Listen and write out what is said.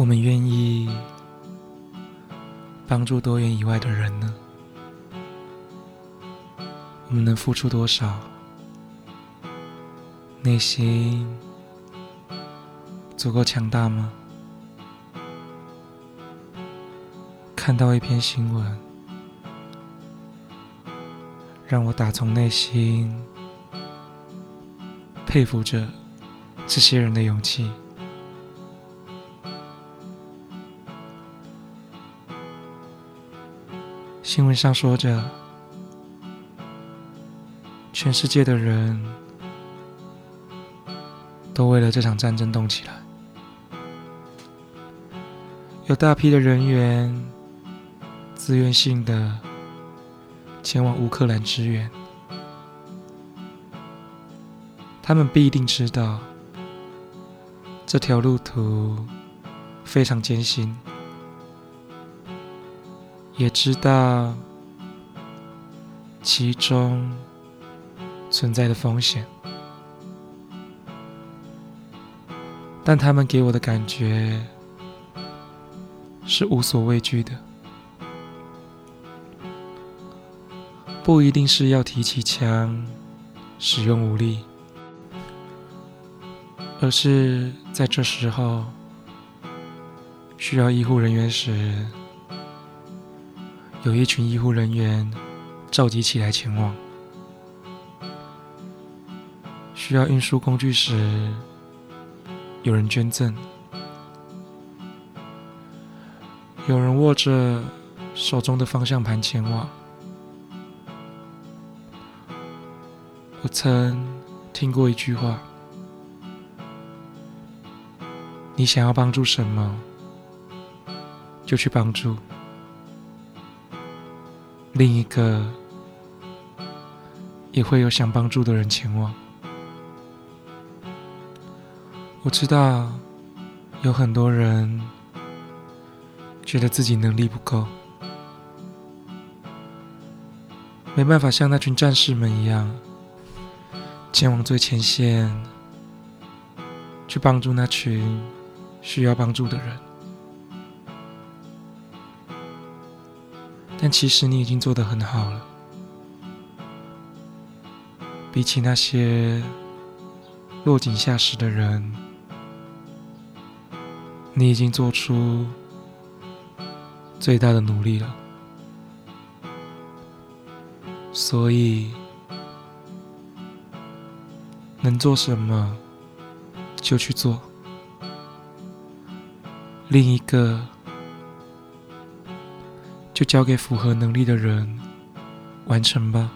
我们愿意帮助多元以外的人呢？我们能付出多少？内心足够强大吗？看到一篇新闻，让我打从内心佩服着这些人的勇气。新闻上说着，全世界的人都为了这场战争动起来，有大批的人员自愿性的前往乌克兰支援，他们必定知道这条路途非常艰辛。也知道其中存在的风险，但他们给我的感觉是无所畏惧的，不一定是要提起枪使用武力，而是在这时候需要医护人员时。有一群医护人员召集起来前往，需要运输工具时，有人捐赠，有人握着手中的方向盘前往。我曾听过一句话：“你想要帮助什么，就去帮助。”另一个也会有想帮助的人前往。我知道有很多人觉得自己能力不够，没办法像那群战士们一样前往最前线，去帮助那群需要帮助的人。但其实你已经做得很好了，比起那些落井下石的人，你已经做出最大的努力了。所以，能做什么就去做。另一个。就交给符合能力的人完成吧。